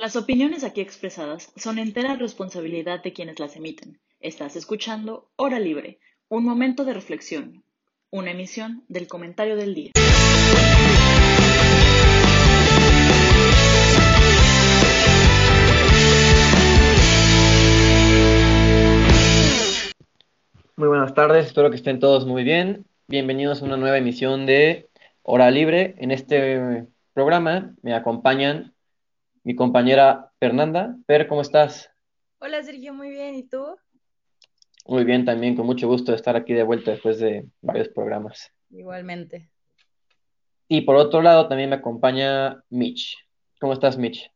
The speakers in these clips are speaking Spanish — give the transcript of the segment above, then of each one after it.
Las opiniones aquí expresadas son entera responsabilidad de quienes las emiten. Estás escuchando Hora Libre, un momento de reflexión, una emisión del comentario del día. Muy buenas tardes, espero que estén todos muy bien. Bienvenidos a una nueva emisión de Hora Libre. En este programa me acompañan mi compañera Fernanda. Per, ¿cómo estás? Hola Sergio, muy bien. ¿Y tú? Muy bien, también con mucho gusto de estar aquí de vuelta después de varios programas. Igualmente. Y por otro lado también me acompaña Mitch. ¿Cómo estás, Mitch?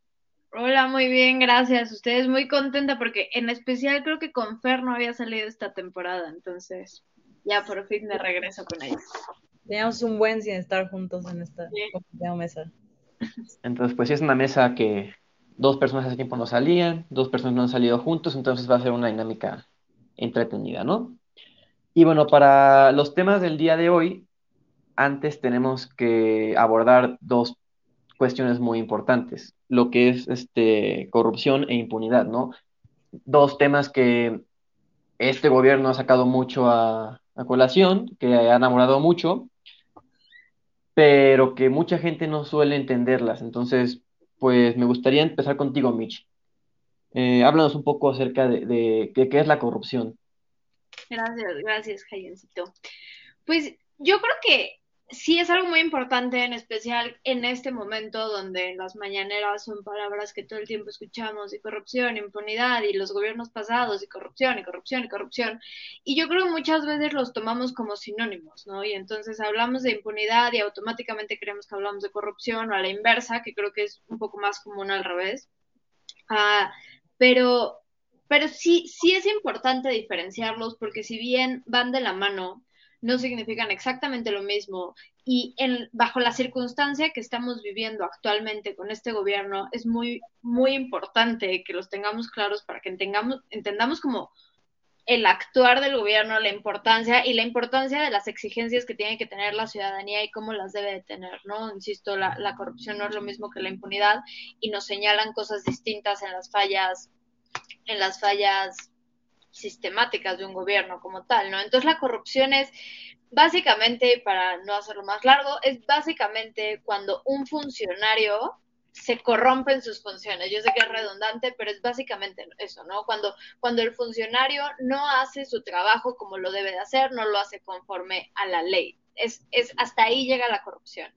Hola, muy bien, gracias. Ustedes muy contenta porque en especial creo que con Fer no había salido esta temporada, entonces ya por fin de regreso con ellos. Teníamos un buen sin estar juntos en esta mesa. Entonces, pues sí es una mesa que dos personas hace tiempo no salían, dos personas no han salido juntos, entonces va a ser una dinámica entretenida, ¿no? Y bueno, para los temas del día de hoy, antes tenemos que abordar dos cuestiones muy importantes, lo que es este, corrupción e impunidad, ¿no? Dos temas que este gobierno ha sacado mucho a, a colación, que ha enamorado mucho, pero que mucha gente no suele entenderlas. Entonces, pues me gustaría empezar contigo, Mitch. Eh, háblanos un poco acerca de, qué es la corrupción. Gracias, gracias, Jayencito. Pues yo creo que sí es algo muy importante, en especial en este momento donde las mañaneras son palabras que todo el tiempo escuchamos, y corrupción, impunidad, y los gobiernos pasados, y corrupción, y corrupción, y corrupción. Y yo creo que muchas veces los tomamos como sinónimos, ¿no? Y entonces hablamos de impunidad y automáticamente creemos que hablamos de corrupción o a la inversa, que creo que es un poco más común al revés. Ah, pero, pero sí, sí es importante diferenciarlos porque si bien van de la mano, no significan exactamente lo mismo y en, bajo la circunstancia que estamos viviendo actualmente con este gobierno es muy, muy importante que los tengamos claros para que entendamos, entendamos como el actuar del gobierno, la importancia y la importancia de las exigencias que tiene que tener la ciudadanía y cómo las debe de tener, ¿no? Insisto, la, la corrupción no es lo mismo que la impunidad y nos señalan cosas distintas en las fallas, en las fallas sistemáticas de un gobierno como tal, ¿no? Entonces la corrupción es básicamente, para no hacerlo más largo, es básicamente cuando un funcionario se corrompe en sus funciones. Yo sé que es redundante, pero es básicamente eso, ¿no? Cuando, cuando el funcionario no hace su trabajo como lo debe de hacer, no lo hace conforme a la ley. Es, es hasta ahí llega la corrupción.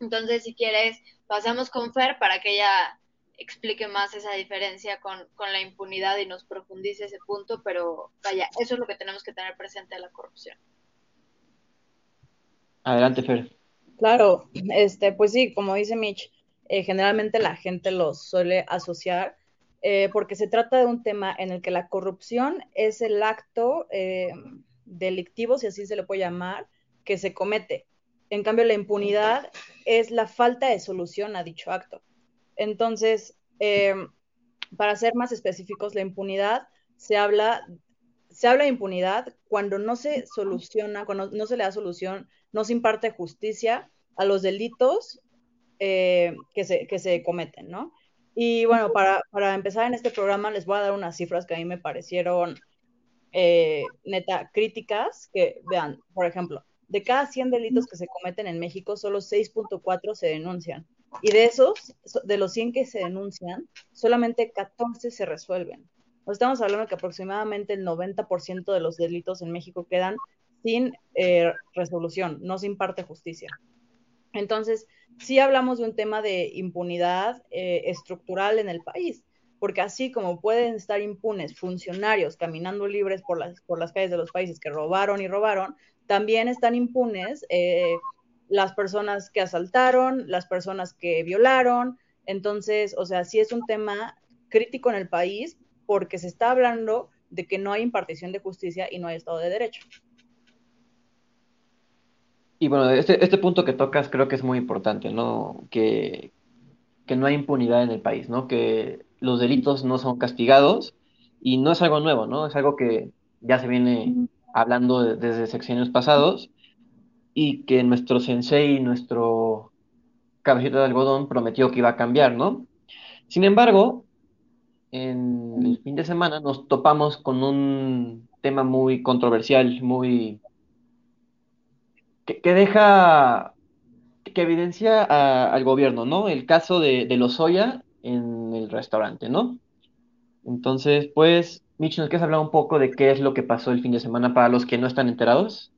Entonces, si quieres, pasamos con Fer para que ella explique más esa diferencia con, la impunidad y nos profundice ese punto, pero vaya, eso es lo que tenemos que tener presente de la corrupción. Adelante, Fer. Claro, este, pues sí, como dice Mitch, eh, generalmente la gente los suele asociar eh, porque se trata de un tema en el que la corrupción es el acto eh, delictivo, si así se le puede llamar, que se comete. En cambio, la impunidad es la falta de solución a dicho acto. Entonces, eh, para ser más específicos, la impunidad se habla, se habla de impunidad cuando no se soluciona, cuando no se le da solución, no se imparte justicia a los delitos eh, que, se, que se cometen, ¿no? Y bueno, para, para, empezar en este programa les voy a dar unas cifras que a mí me parecieron eh, neta críticas, que vean, por ejemplo, de cada 100 delitos que se cometen en México, solo 6.4 se denuncian. Y de esos, de los 100 que se denuncian, solamente 14 se resuelven. estamos hablando que aproximadamente el 90% de los delitos en México quedan sin eh, resolución, no se imparte justicia. Entonces, sí hablamos de un tema de impunidad eh, estructural en el país, porque así como pueden estar impunes funcionarios caminando libres por las, por las calles de los países que robaron y robaron, también están impunes eh, las personas que asaltaron, las personas que violaron. Entonces, o sea, sí es un tema crítico en el país porque se está hablando de que no hay impartición de justicia y no hay Estado de Derecho. Y bueno, este, este punto que tocas creo que es muy importante, ¿no? Que, que no hay impunidad en el país, ¿no? Que los delitos no son castigados y no es algo nuevo, ¿no? Es algo que ya se viene hablando desde sexenios pasados y que nuestro sensei, nuestro cabecito de algodón, prometió que iba a cambiar, ¿no? Sin embargo, en el fin de semana nos topamos con un tema muy controversial, muy que, deja, que evidencia al gobierno, ¿no? El caso de, de Lozoya en el restaurante, ¿no? Entonces, pues, Mitch, ¿nos quieres hablar un poco de qué es lo que pasó el fin de semana para los que no están enterados?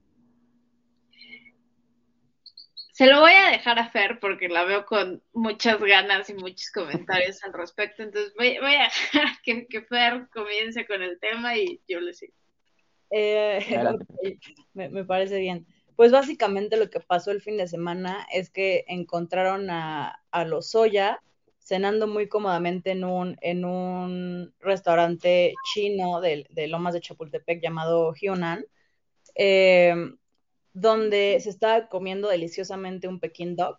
Se lo voy a dejar a Fer porque la veo con muchas ganas y muchos comentarios al respecto. Entonces voy, voy a dejar que, que Fer comience con el tema y yo le sigo. Eh, me parece bien. Pues básicamente lo que pasó el fin de semana es que encontraron a, a Lozoya cenando muy cómodamente en un, en un restaurante chino de, de Lomas de Chapultepec llamado Hyunan, eh, donde se estaba comiendo deliciosamente un Peking Duck,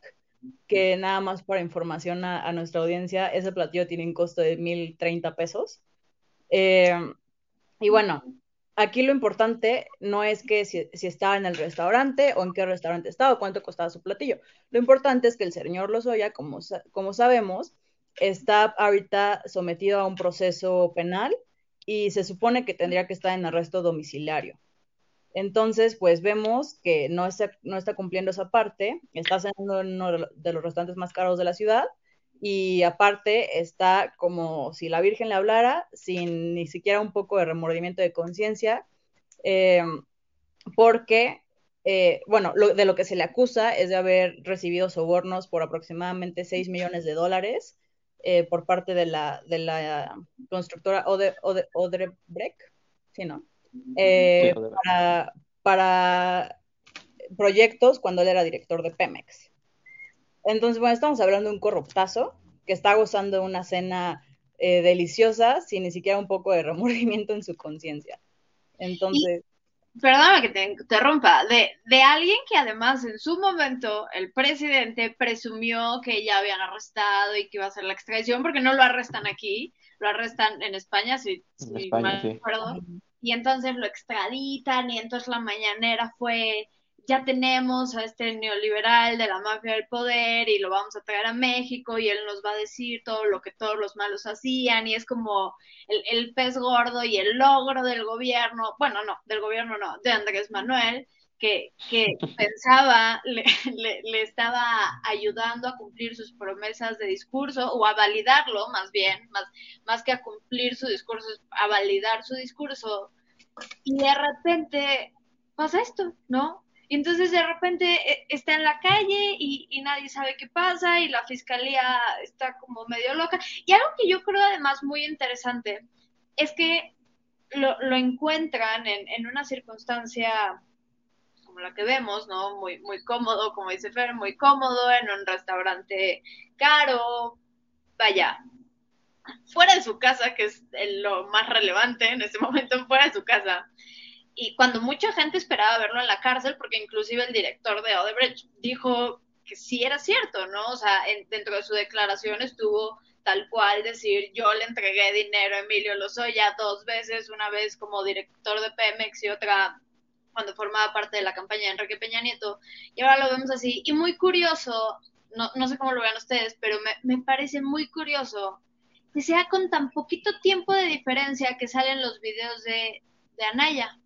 que nada más para información a, a nuestra audiencia, ese platillo tiene un costo de 1.030 pesos. Eh, y bueno, aquí lo importante no es que si, si, estaba en el restaurante o en qué restaurante estaba o cuánto costaba su platillo. Lo importante es que el señor Lozoya, como, como sabemos, está ahorita sometido a un proceso penal y se supone que tendría que estar en arresto domiciliario. Entonces, pues vemos que no está, cumpliendo esa parte, está en uno de los restaurantes más caros de la ciudad y aparte está como si la Virgen le hablara, sin ni siquiera un poco de remordimiento de conciencia, eh, porque, eh, bueno, lo, de lo que se le acusa es de haber recibido sobornos por aproximadamente 6 millones de dólares eh, por parte de la, de la constructora Ode, Ode, Odebrecht, ¿sí, no? Eh, para, para proyectos cuando él era director de Pemex. Entonces, bueno, estamos hablando de un corruptazo que está gozando de una cena eh, deliciosa sin ni siquiera un poco de remordimiento en su conciencia. Entonces. Y, perdóname que te interrumpa, de, de alguien que además en su momento el presidente presumió que ya habían arrestado y que iba a hacer la extradición, porque no lo arrestan aquí, lo arrestan en España, si, En si España, mal sí. recuerdo. Y entonces lo extraditan y entonces la mañanera fue ya tenemos a este neoliberal de la mafia del poder y lo vamos a traer a México y él nos va a decir todo lo que todos los malos hacían y es como el, el pez gordo y el logro del gobierno, bueno, no, del gobierno no, de Andrés Manuel, que, pensaba, le, le, le, estaba ayudando a cumplir sus promesas de discurso o a validarlo más bien, más, más que a cumplir su discurso, a validar su discurso. Y de repente pasa esto, ¿no? Y entonces de repente eh, está en la calle y, y, nadie sabe qué pasa y la fiscalía está como medio loca. Y algo que yo creo además muy interesante es que lo, lo encuentran en, en, una circunstancia como la que vemos, ¿no? Muy, muy cómodo, como dice Fer, muy cómodo, en un restaurante caro, vaya, fuera de su casa, que es lo más relevante en ese momento, fuera de su casa y cuando mucha gente esperaba verlo en la cárcel, porque inclusive el director de Odebrecht dijo que sí era cierto, ¿no? O sea, en, dentro de su declaración estuvo tal cual decir, yo le entregué dinero a Emilio Lozoya dos veces, una vez como director de Pemex y otra cuando formaba parte de la campaña de Enrique Peña Nieto, y ahora lo vemos así. Y muy curioso, no, no sé cómo lo vean ustedes, pero me, me parece muy curioso que sea con tan poquito tiempo de diferencia que salen los videos de, de Anaya.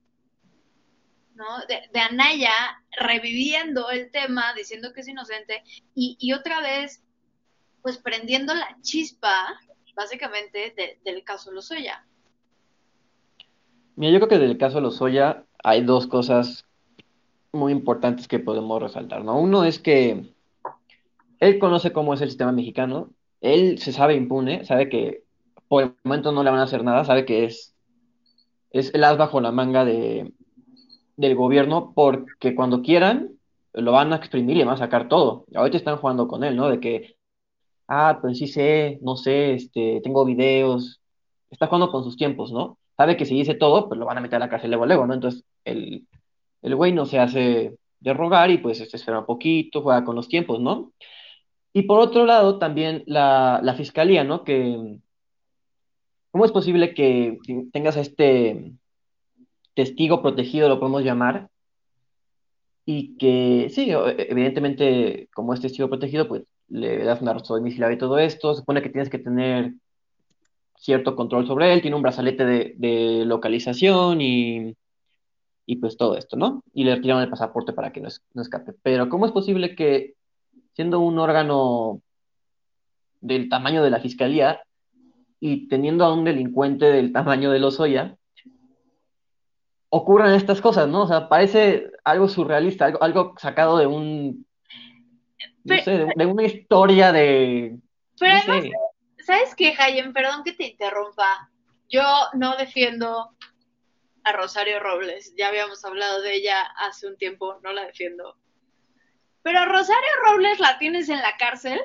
¿no? De, de, Anaya reviviendo el tema, diciendo que es inocente, y, y otra vez, pues prendiendo la chispa, básicamente, de, del caso Lozoya. Mira, yo creo que del caso Lozoya hay dos cosas muy importantes que podemos resaltar, ¿no? Uno es que él conoce cómo es el sistema mexicano, él se sabe impune, sabe que por el momento no le van a hacer nada, sabe que es, es el as bajo la manga de, del gobierno porque cuando quieran lo van a exprimir y van a sacar todo. Ahorita están jugando con él, ¿no? De que, ah, pues sí sé, no sé, este, tengo videos. Está jugando con sus tiempos, ¿no? Sabe que si dice todo, pues lo van a meter a la cárcel luego, luego, ¿no? Entonces, el, el güey no se hace de rogar y pues se espera un poquito, juega con los tiempos, ¿no? Y por otro lado, también la, la fiscalía, ¿no? Que, ¿cómo es posible que tengas este testigo protegido, lo podemos llamar, y que sí, evidentemente como es testigo protegido, pues le das un arresto domiciliario y todo esto, se supone que tienes que tener cierto control sobre él, tiene un brazalete de, localización y, y, pues todo esto, ¿no? Y le retiraron el pasaporte para que no, no escape. Pero ¿cómo es posible que siendo un órgano del tamaño de la fiscalía y teniendo a un delincuente del tamaño de Lozoya, ocurran estas cosas, ¿no? O sea, parece algo surrealista, algo, algo sacado de un, no sé, de, una historia de... Pero además, ¿sabes qué, Jayen? Perdón que te interrumpa. Yo no defiendo a Rosario Robles, ya habíamos hablado de ella hace un tiempo, no la defiendo. Pero a Rosario Robles la tienes en la cárcel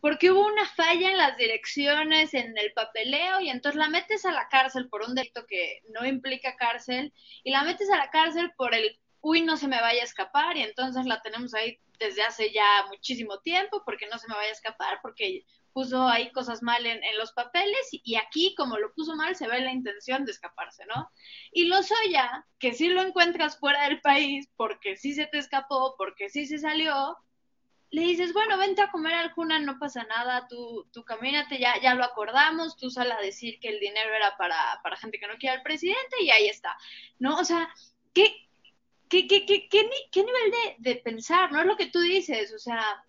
porque hubo una falla en las direcciones, en el papeleo, y entonces la metes a la cárcel por un delito que no implica cárcel, y la metes a la cárcel por el, uy, no se me vaya a escapar, y entonces la tenemos ahí desde hace ya muchísimo tiempo, porque no se me vaya a escapar, porque puso ahí cosas mal en, los papeles, y, aquí, como lo puso mal, se ve la intención de escaparse, ¿no? Y lo ya, que si lo encuentras fuera del país, porque sí se te escapó, porque sí se salió, le dices, bueno, vente a comer alguna, no pasa nada, tú, tú camínate, ya, ya lo acordamos, tú sal a decir que el dinero era para, para gente que no quiere al presidente y ahí está, ¿no? O sea, ¿qué, qué, qué, qué, qué, nivel de, de, pensar? ¿No es lo que tú dices? O sea,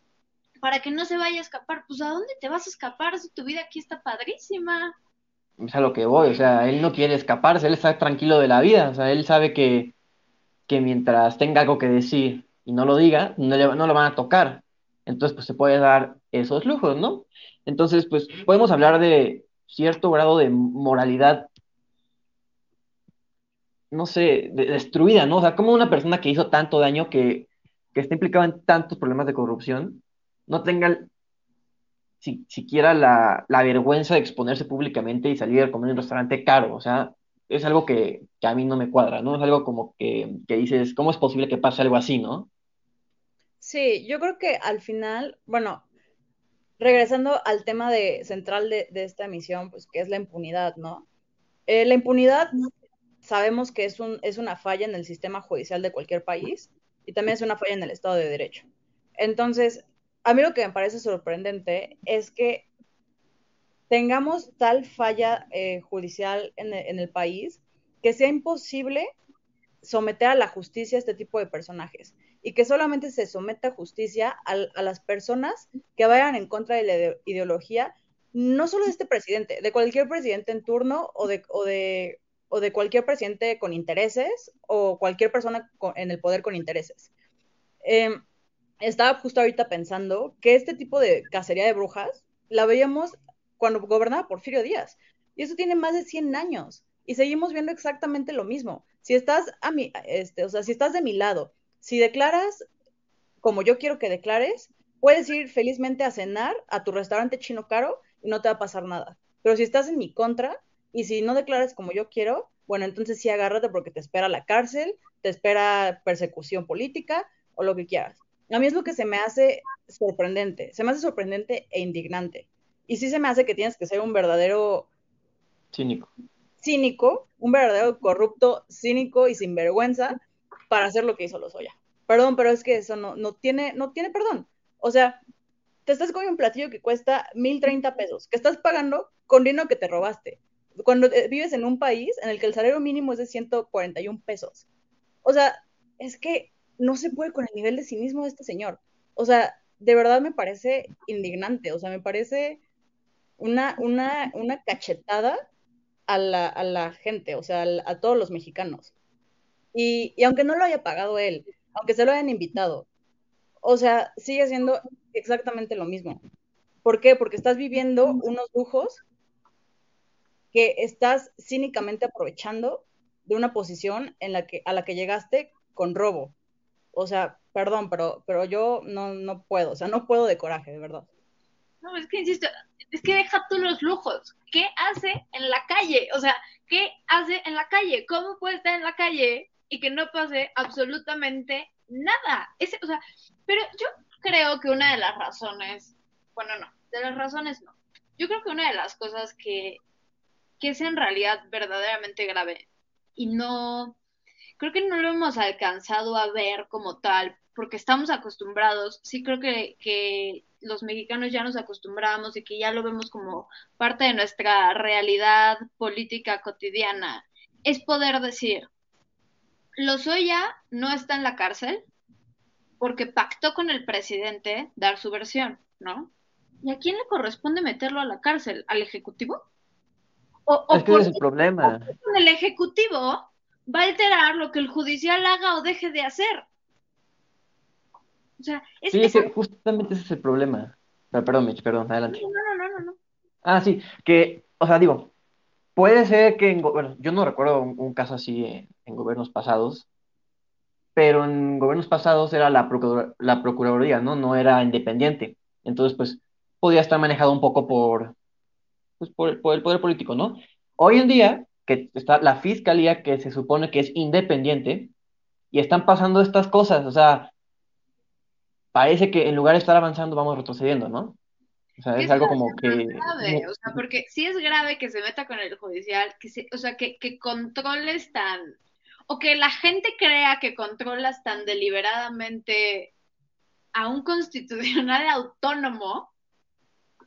para que no se vaya a escapar, pues ¿a dónde te vas a escapar si tu vida aquí está padrísima? Es a lo que voy, o sea, él no quiere escaparse, él está tranquilo de la vida, o sea, él sabe que, que mientras tenga algo que decir y no lo diga, no, le, no lo van a tocar entonces, pues se puede dar esos lujos, ¿no? Entonces, pues podemos hablar de cierto grado de moralidad, no sé, destruida, ¿no? O sea, como una persona que hizo tanto daño, que, está implicada en tantos problemas de corrupción, no tenga si, siquiera la, vergüenza de exponerse públicamente y salir a comer en un restaurante caro, o sea, es algo que, a mí no me cuadra, ¿no? Es algo como que, que dices, ¿cómo es posible que pase algo así, ¿no? Sí, yo creo que al final, bueno, regresando al tema de, central de, esta emisión, pues que es la impunidad, ¿no? Eh, la impunidad sabemos que es, un, es una falla en el sistema judicial de cualquier país y también es una falla en el Estado de Derecho. Entonces, a mí lo que me parece sorprendente es que tengamos tal falla eh, judicial en en el país que sea imposible someter a la justicia a este tipo de personajes y que solamente se someta a justicia a, las personas que vayan en contra de la ideología, no solo de este presidente, de cualquier presidente en turno o de cualquier presidente con intereses o cualquier persona en el poder con intereses. Em, estaba justo ahorita pensando que este tipo de cacería de brujas la veíamos cuando gobernaba Porfirio Díaz. Y eso tiene más de 100 años. Y seguimos viendo exactamente lo mismo. Si estás a mi, este, o sea, si estás de mi lado si declaras como yo quiero que declares, puedes ir felizmente a cenar a tu restaurante chino caro y no te va a pasar nada. Pero si estás en mi contra y si no declaras como yo quiero, bueno, entonces sí agárrate porque te espera la cárcel, te espera persecución política o lo que quieras. A mí es lo que se me hace sorprendente, se me hace sorprendente e indignante. Y sí se me hace que tienes que ser un verdadero cínico. Cínico, un verdadero corrupto, cínico y sinvergüenza para hacer lo que hizo Lozoya. Perdón, pero es que eso no, no, tiene, no tiene perdón. O sea, te estás comiendo un platillo que cuesta mil treinta pesos, que estás pagando con dinero que te robaste. Cuando eh, vives en un país en el que el salario mínimo es de 141 pesos. O sea, es que no se puede con el nivel de cinismo de este señor. O sea, de verdad me parece indignante. O sea, me parece una, una, una cachetada a la, a la gente, o sea, a todos los mexicanos. Y, aunque no lo haya pagado él, aunque se lo hayan invitado, o sea, sigue siendo exactamente lo mismo. ¿Por qué? Porque estás viviendo unos lujos que estás cínicamente aprovechando de una posición en la que, a la que llegaste con robo. O sea, perdón, pero, pero yo no, no puedo, o sea, no puedo de coraje, de verdad. No, es que insisto, es que deja tú los lujos. ¿Qué hace en la calle? O sea, ¿qué hace en la calle? ¿Cómo puede estar en la calle y que no pase absolutamente nada. Ese, o sea, pero yo creo que una de las razones, bueno, no, de las razones no. Yo creo que una de las cosas que, que es en realidad verdaderamente grave y no, creo que no lo hemos alcanzado a ver como tal porque estamos acostumbrados, sí creo que, que los mexicanos ya nos acostumbramos y que ya lo vemos como parte de nuestra realidad política cotidiana, es poder decir, Lozoya no está en la cárcel porque pactó con el presidente dar su versión, ¿no? ¿Y a quién le corresponde meterlo a la cárcel? ¿Al Ejecutivo? O, es que es el problema. El Ejecutivo va a alterar lo que el judicial haga o deje de hacer. O sea, es, sí, que justamente ese es el problema. perdón, Mitch, perdón, adelante. No, no, no, no, no. Ah, sí, que, o sea, digo, puede ser que, en, bueno, yo no recuerdo un, caso así en, gobiernos pasados, pero en gobiernos pasados era la, la Procuraduría, ¿no? No era independiente. Entonces, pues, podía estar manejado un poco por, pues, por, por el poder político, ¿no? Hoy en día, que está la fiscalía que se supone que es independiente, y están pasando estas cosas, o sea, parece que en lugar de estar avanzando vamos retrocediendo, ¿no? O sea, es algo como que... Grave, o sea, porque sí es grave que se meta con el judicial, que se, o sea, que, que controles tan, o que la gente crea que controlas tan deliberadamente a un constitucional autónomo,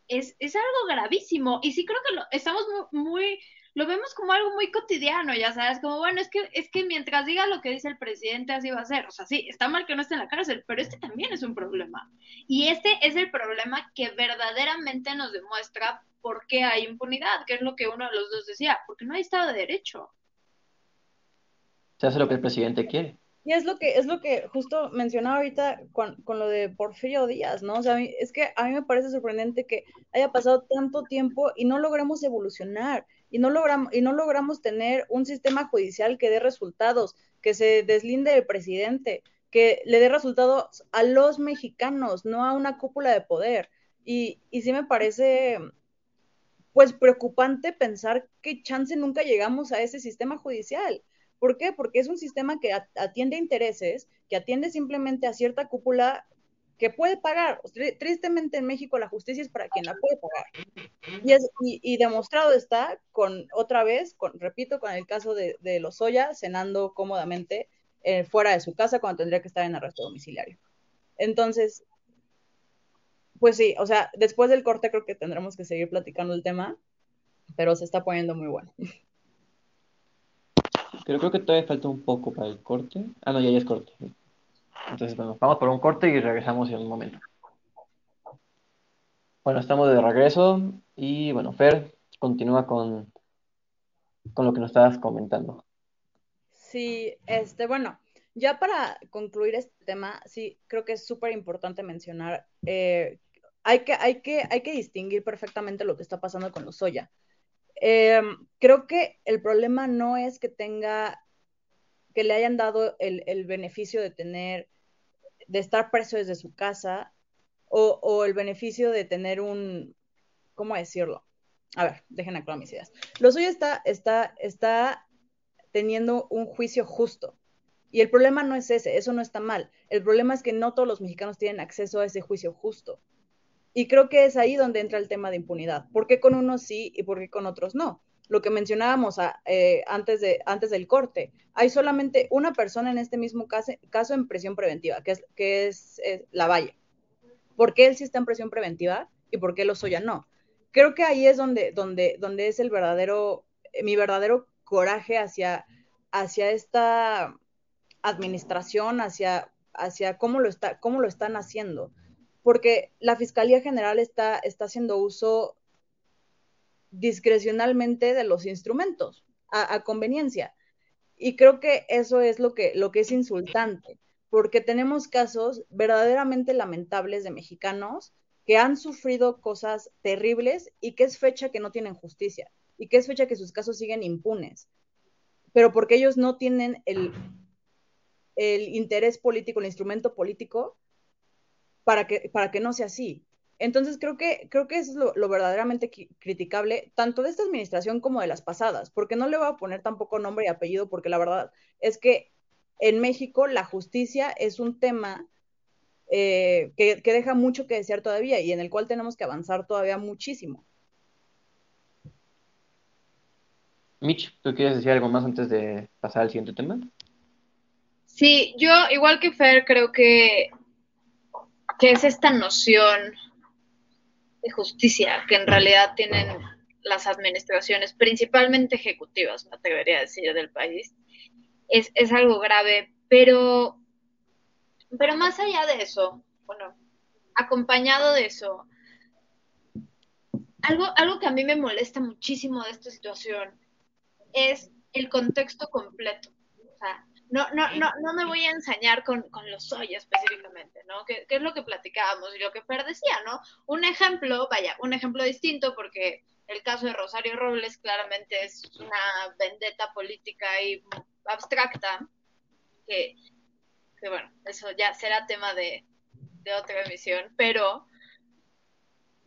es, es algo gravísimo. Y sí creo que lo, estamos muy lo vemos como algo muy cotidiano, ya sabes, como bueno, es que, es que mientras diga lo que dice el presidente, así va a ser. O sea, sí, está mal que no esté en la cárcel, pero este también es un problema. Y este es el problema que verdaderamente nos demuestra por qué hay impunidad, que es lo que uno de los dos decía, porque no hay Estado de Derecho. Se hace lo que el presidente quiere. Y es lo que, es lo que justo mencionaba ahorita con, con, lo de Porfirio Díaz, ¿no? O sea, es que a mí me parece sorprendente que haya pasado tanto tiempo y no logremos evolucionar y no logramos, y no logramos tener un sistema judicial que dé resultados, que se deslinde del presidente, que le dé resultados a los mexicanos, no a una cúpula de poder. Y, y sí me parece, pues, preocupante pensar que chance nunca llegamos a ese sistema judicial. ¿Por qué? Porque es un sistema que atiende intereses, que atiende simplemente a cierta cúpula que puede pagar. Tristemente en México la justicia es para quien la puede pagar. Y, es, y, demostrado está con, otra vez, con, repito, con el caso de, de Lozoya cenando cómodamente eh, fuera de su casa cuando tendría que estar en arresto domiciliario. Entonces, pues sí, o sea, después del corte creo que tendremos que seguir platicando el tema, pero se está poniendo muy bueno. Creo que todavía falta un poco para el corte. Ah, no, ya, ya es corte. Entonces, bueno, vamos por un corte y regresamos en un momento. Bueno, estamos de regreso y bueno, Fer, continúa con, con lo que nos estabas comentando. Sí, este, bueno, ya para concluir este tema, sí, creo que es súper importante mencionar, eh, hay, que, hay, que, hay que distinguir perfectamente lo que está pasando con los soya. Eh, creo que el problema no es que tenga, que le hayan dado el, el beneficio de tener de estar preso desde su casa o, el beneficio de tener un, ¿cómo decirlo? A ver, dejen aclarar mis ideas. Lo suyo está, está, está teniendo un juicio justo. Y el problema no es ese, eso no está mal. El problema es que no todos los mexicanos tienen acceso a ese juicio justo. Y creo que es ahí donde entra el tema de impunidad. ¿Por qué con unos sí y por qué con otros no? Lo que mencionábamos eh, antes, de, antes del corte. Hay solamente una persona en este mismo caso, caso en prisión preventiva, que es, que es, la Valle. ¿Por qué él sí está en prisión preventiva y por qué ya no? Creo que ahí es donde, donde, donde es el verdadero, mi verdadero coraje hacia, hacia esta administración, hacia, hacia cómo, lo está, cómo lo están haciendo. Porque la Fiscalía General está, está haciendo uso discrecionalmente de los instrumentos a, conveniencia. Y creo que eso es lo que, lo que es insultante, porque tenemos casos verdaderamente lamentables de mexicanos que han sufrido cosas terribles y que es fecha que no tienen justicia y que es fecha que sus casos siguen impunes, pero porque ellos no tienen el, el interés político, el instrumento político para que, para que no sea así. Entonces creo que, creo que eso es lo, verdaderamente criticable, tanto de esta administración como de las pasadas, porque no le voy a poner tampoco nombre y apellido, porque la verdad es que en México la justicia es un tema eh, que, deja mucho que desear todavía y en el cual tenemos que avanzar todavía muchísimo. Mitch, ¿tú quieres decir algo más antes de pasar al siguiente tema? Sí, yo igual que Fer creo que, que es esta noción de justicia que en realidad tienen las administraciones, principalmente ejecutivas, me atrevería a decir, del país, es, es algo grave, pero, pero más allá de eso, bueno, acompañado de eso, algo, algo que a mí me molesta muchísimo de esta situación es el contexto completo. O sea, no, no, no, no me voy a ensañar con, con los soy específicamente, ¿no? Que, es lo que platicábamos y lo que Fer decía, ¿no? Un ejemplo, vaya, un ejemplo distinto porque el caso de Rosario Robles claramente es una vendetta política y abstracta, que, que bueno, eso ya será tema de, de otra emisión, pero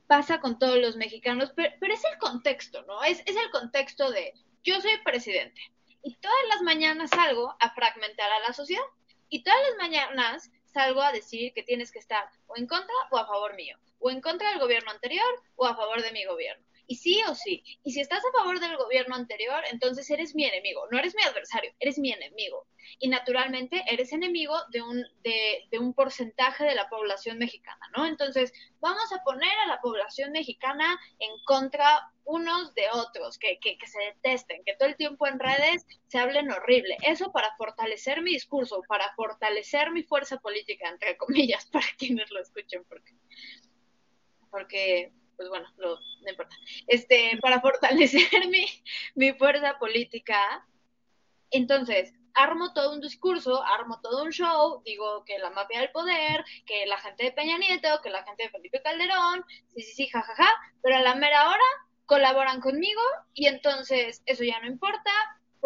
pasa con todos los mexicanos, pero, es el contexto, ¿no? Es, es el contexto de yo soy presidente y todas las mañanas salgo a fragmentar a la sociedad y todas las mañanas salgo a decir que tienes que estar o en contra o a favor mío, o en contra del gobierno anterior o a favor de mi gobierno. Y sí o sí. Y si estás a favor del gobierno anterior, entonces eres mi enemigo. No eres mi adversario, eres mi enemigo. Y naturalmente eres enemigo de un, de, de un porcentaje de la población mexicana, ¿no? Entonces, vamos a poner a la población mexicana en contra unos de otros, que, que, que, se detesten, que todo el tiempo en redes se hablen horrible. Eso para fortalecer mi discurso, para fortalecer mi fuerza política, entre comillas, para quienes lo escuchen, porque, porque pues bueno, no importa. Este, para fortalecer mi, mi fuerza política, entonces, armo todo un discurso, armo todo un show, digo que la mafia del poder, que la gente de Peña Nieto, que la gente de Felipe Calderón, sí, sí, sí, jajaja, ja, ja, pero a la mera hora colaboran conmigo y entonces eso ya no importa,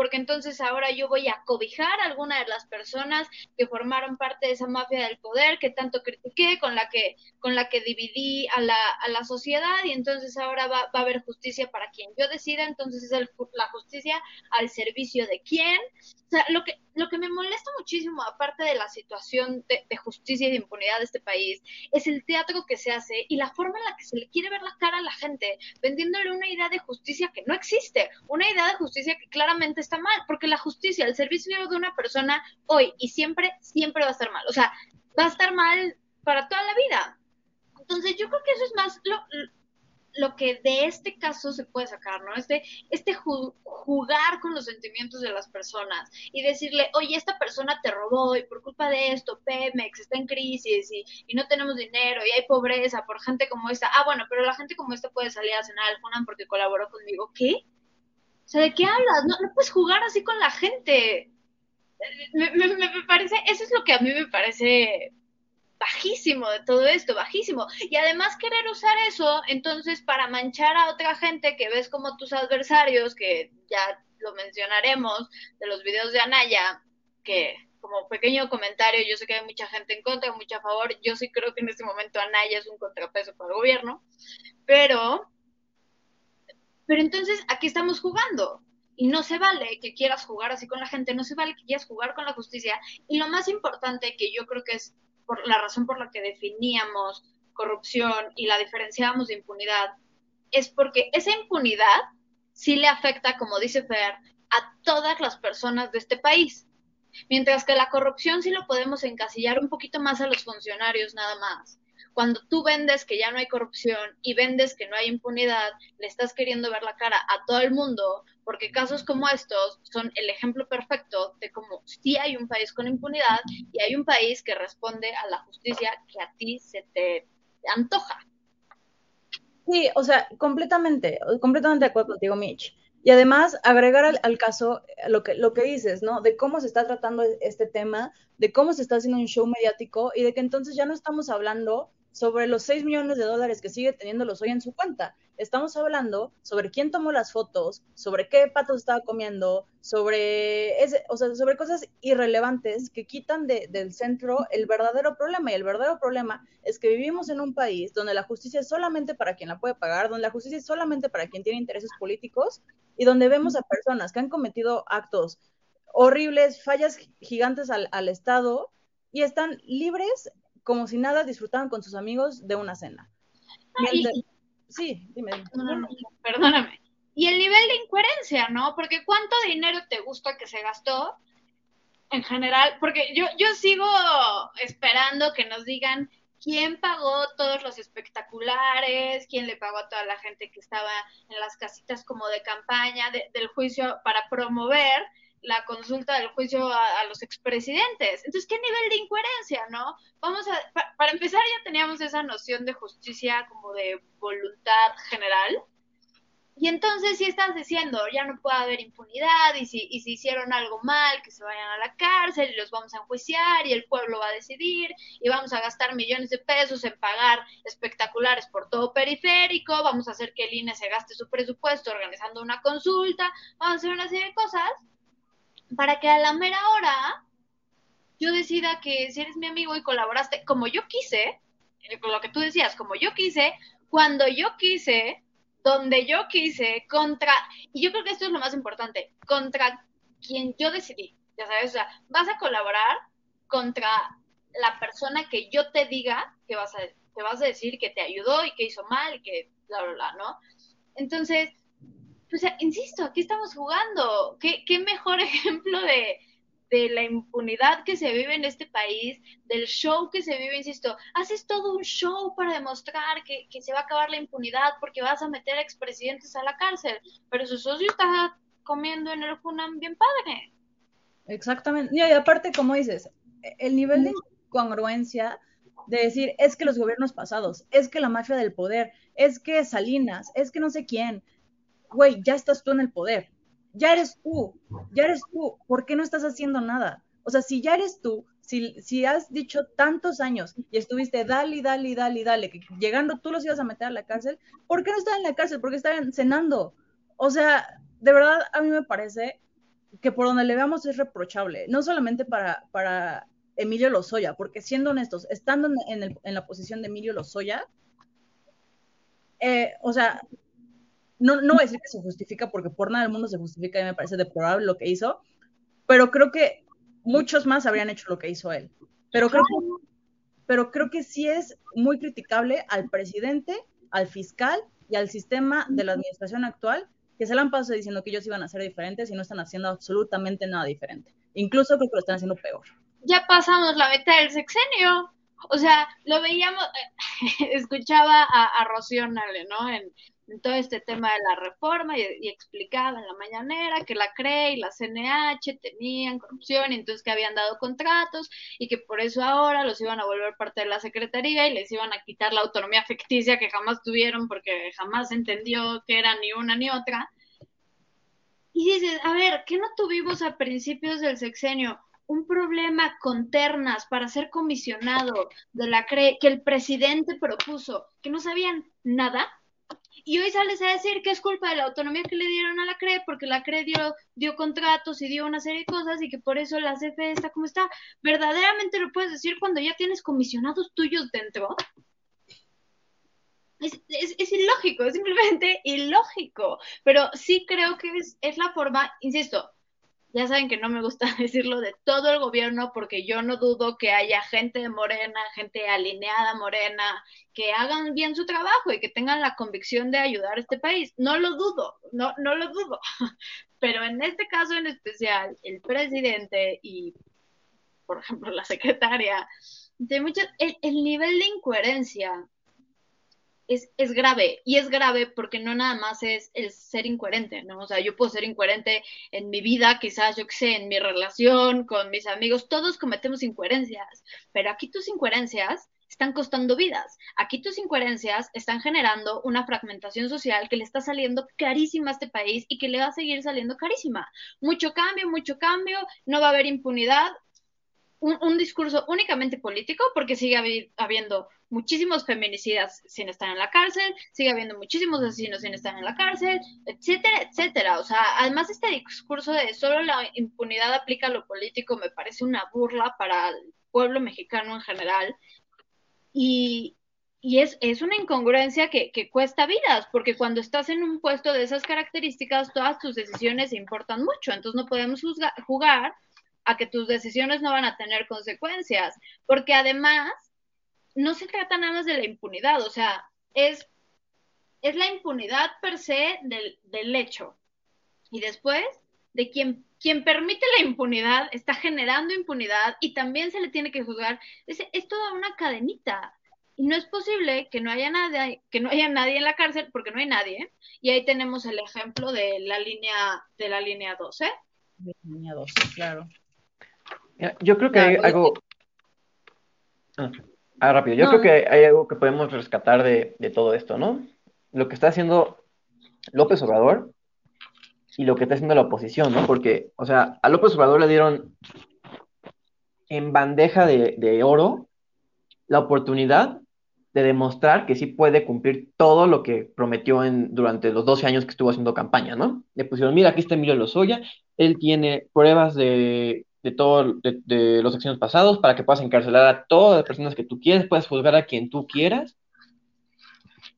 porque entonces ahora yo voy a cobijar a alguna de las personas que formaron parte de esa mafia del poder que tanto critiqué, con la que, con la que dividí a la, a la sociedad y entonces ahora va, va, a haber justicia para quien yo decida, entonces es el, la justicia al servicio de quién. O sea, lo que, lo que me molesta muchísimo, aparte de la situación de, de justicia y de impunidad de este país, es el teatro que se hace y la forma en la que se le quiere ver la cara a la gente, vendiéndole una idea de justicia que no existe, una idea de justicia que claramente está mal, porque la justicia al servicio de una persona hoy y siempre, siempre va a estar mal. O sea, va a estar mal para toda la vida. Entonces yo creo que eso es más lo, lo que de este caso se puede sacar, ¿no? Este, este jugar con los sentimientos de las personas y decirle, oye, esta persona te robó y por culpa de esto, Pemex está en crisis y, y no tenemos dinero y hay pobreza por gente como esta. Ah, bueno, pero la gente como esta puede salir a cenar al Funan porque colaboró conmigo. ¿Qué? O sea, ¿de qué hablas? No, no puedes jugar así con la gente. Me, me, me, parece, eso es lo que a mí me parece bajísimo de todo esto, bajísimo. Y además querer usar eso, entonces, para manchar a otra gente que ves como tus adversarios, que ya lo mencionaremos, de los videos de Anaya, que como pequeño comentario, yo sé que hay mucha gente en contra, mucha a favor, yo sí creo que en este momento Anaya es un contrapeso para el gobierno, pero pero entonces aquí estamos jugando y no se vale que quieras jugar así con la gente, no se vale que quieras jugar con la justicia. Y lo más importante, que yo creo que es por la razón por la que definíamos corrupción y la diferenciábamos de impunidad, es porque esa impunidad sí le afecta, como dice Fer, a todas las personas de este país. Mientras que la corrupción sí lo podemos encasillar un poquito más a los funcionarios nada más cuando tú vendes que ya no hay corrupción y vendes que no hay impunidad, le estás queriendo ver la cara a todo el mundo, porque casos como estos son el ejemplo perfecto de cómo sí hay un país con impunidad y hay un país que responde a la justicia que a ti se te antoja. Sí, o sea, completamente, completamente de acuerdo contigo, Mitch. Y además, agregar al, al, caso lo que, lo que dices, ¿no? De cómo se está tratando este tema, de cómo se está haciendo un show mediático y de que entonces ya no estamos hablando sobre los 6 millones de dólares que sigue teniéndolos hoy en su cuenta. Estamos hablando sobre quién tomó las fotos, sobre qué patos estaba comiendo, sobre, ese, o sea, sobre cosas irrelevantes que quitan de, del centro el verdadero problema. Y el verdadero problema es que vivimos en un país donde la justicia es solamente para quien la puede pagar, donde la justicia es solamente para quien tiene intereses políticos y donde vemos a personas que han cometido actos horribles, fallas gigantes al, al Estado y están libres como si nada disfrutaban con sus amigos de una cena. Mientras... Y... Sí, dime. No, no, no, perdóname. Y el nivel de incoherencia, ¿no? Porque cuánto dinero te gusta que se gastó en general, porque yo, yo sigo esperando que nos digan quién pagó todos los espectaculares, quién le pagó a toda la gente que estaba en las casitas como de campaña del juicio para promover la consulta del juicio a, los expresidentes. Entonces, ¿qué nivel de incoherencia, no? Vamos a, para empezar, ya teníamos esa noción de justicia como de voluntad general, y entonces si estás diciendo, ya no puede haber impunidad y si, y si hicieron algo mal, que se vayan a la cárcel y los vamos a enjuiciar y el pueblo va a decidir y vamos a gastar millones de pesos en pagar espectaculares por todo periférico, vamos a hacer que el INE se gaste su presupuesto organizando una consulta, vamos a hacer una serie de cosas para que a la mera hora yo decida que si eres mi amigo y colaboraste como yo quise, eh, con lo que tú decías, como yo quise, cuando yo quise, donde yo quise, contra, y yo creo que esto es lo más importante, contra quien yo decidí, ya sabes, o sea, vas a colaborar contra la persona que yo te diga que vas a, vas a decir que te ayudó y que hizo mal y que bla, bla, bla, ¿no? Entonces, pues, insisto, aquí estamos jugando. ¿Qué, qué mejor ejemplo de, de la impunidad que se vive en este país, del show que se vive, insisto, haces todo un show para demostrar que, se va a acabar la impunidad porque vas a meter a expresidentes a la cárcel, pero su socio está comiendo en el Junam bien padre. Exactamente. Y aparte, como dices, el nivel de incongruencia de decir, es que los gobiernos pasados, es que la mafia del poder, es que Salinas, es que no sé quién, güey, ya estás tú en el poder ya eres tú, ya eres tú, ¿por qué no estás haciendo nada? O sea, si ya eres tú, si, si has dicho tantos años y estuviste dale, dale, dale, dale, que llegando tú los ibas a meter a la cárcel, ¿por qué no están en la cárcel? ¿Por qué están cenando? O sea, de verdad a mí me parece que por donde le veamos es reprochable, no solamente para, para Emilio Lozoya, porque siendo honestos, estando en, el, en la posición de Emilio Lozoya, eh, o sea, no, no voy a decir que se justifica porque por nada del mundo se justifica y me parece deplorable lo que hizo, pero creo que muchos más habrían hecho lo que hizo él. Pero creo que, pero creo que sí es muy criticable al presidente, al fiscal y al sistema de la administración actual que se le han pasado diciendo que ellos iban a ser diferentes y no están haciendo absolutamente nada diferente. Incluso creo que lo están haciendo peor. Ya pasamos la mitad del sexenio. O sea, lo veíamos, escuchaba a, a Rocío Nale, ¿no? En todo este tema de la reforma y, explicaba en la mañanera que la CRE y la CNH tenían corrupción y entonces que habían dado contratos y que por eso ahora los iban a volver parte de la Secretaría y les iban a quitar la autonomía ficticia que jamás tuvieron porque jamás entendió que era ni una ni otra. Y dices, a ver, ¿qué no tuvimos a principios del sexenio? un problema con ternas para ser comisionado de la CRE que el presidente propuso, que no sabían nada, y hoy sales a decir que es culpa de la autonomía que le dieron a la CRE, porque la CRE dio, dio contratos y dio una serie de cosas y que por eso la CFE está como está. ¿Verdaderamente lo puedes decir cuando ya tienes comisionados tuyos dentro? Es, es, ilógico, es simplemente ilógico. Pero sí creo que es, es la forma, insisto, ya saben que no me gusta decirlo de todo el gobierno porque yo no dudo que haya gente de Morena, gente alineada Morena, que hagan bien su trabajo y que tengan la convicción de ayudar a este país. No lo dudo, no, no lo dudo. Pero en este caso en especial, el presidente y, por ejemplo, la secretaria, de mucho, el, el nivel de incoherencia es, grave. Y es grave porque no nada más es el ser incoherente, ¿no? O sea, yo puedo ser incoherente en mi vida, quizás, yo qué sé, en mi relación, con mis amigos, todos cometemos incoherencias, pero aquí tus incoherencias están costando vidas. Aquí tus incoherencias están generando una fragmentación social que le está saliendo carísima a este país y que le va a seguir saliendo carísima. Mucho cambio, mucho cambio, no va a haber impunidad, un, discurso únicamente político, porque sigue habiendo muchísimos feminicidas sin estar en la cárcel, sigue habiendo muchísimos asesinos sin estar en la cárcel, etcétera, etcétera. O sea, además este discurso de solo la impunidad aplica a lo político me parece una burla para el pueblo mexicano en general. Y, y es, es, una incongruencia que, que, cuesta vidas, porque cuando estás en un puesto de esas características, todas tus decisiones importan mucho, entonces no podemos jugar a que tus decisiones no van a tener consecuencias, porque además no se trata nada más de la impunidad, o sea, es, es la impunidad per se del, del hecho. Y después de quien, quien permite la impunidad está generando impunidad y también se le tiene que juzgar. Es, es toda una cadenita. Y no es posible que no haya nadie, que no haya nadie en la cárcel, porque no hay nadie. Y ahí tenemos el ejemplo de la línea, de la línea 12. De la línea 12, claro. Yo creo que hay algo. Ah, ah, rápido. Yo creo que hay algo que podemos rescatar de, de todo esto, ¿no? Lo que está haciendo López Obrador y lo que está haciendo la oposición, ¿no? Porque, o sea, a López Obrador le dieron en bandeja de, oro la oportunidad de demostrar que sí puede cumplir todo lo que prometió en, durante los 12 años que estuvo haciendo campaña, ¿no? Le pusieron, mira, aquí está Emilio Lozoya, él tiene pruebas de, de todos los acciones pasados para que puedas encarcelar a todas las personas que tú quieres, puedes juzgar a quien tú quieras.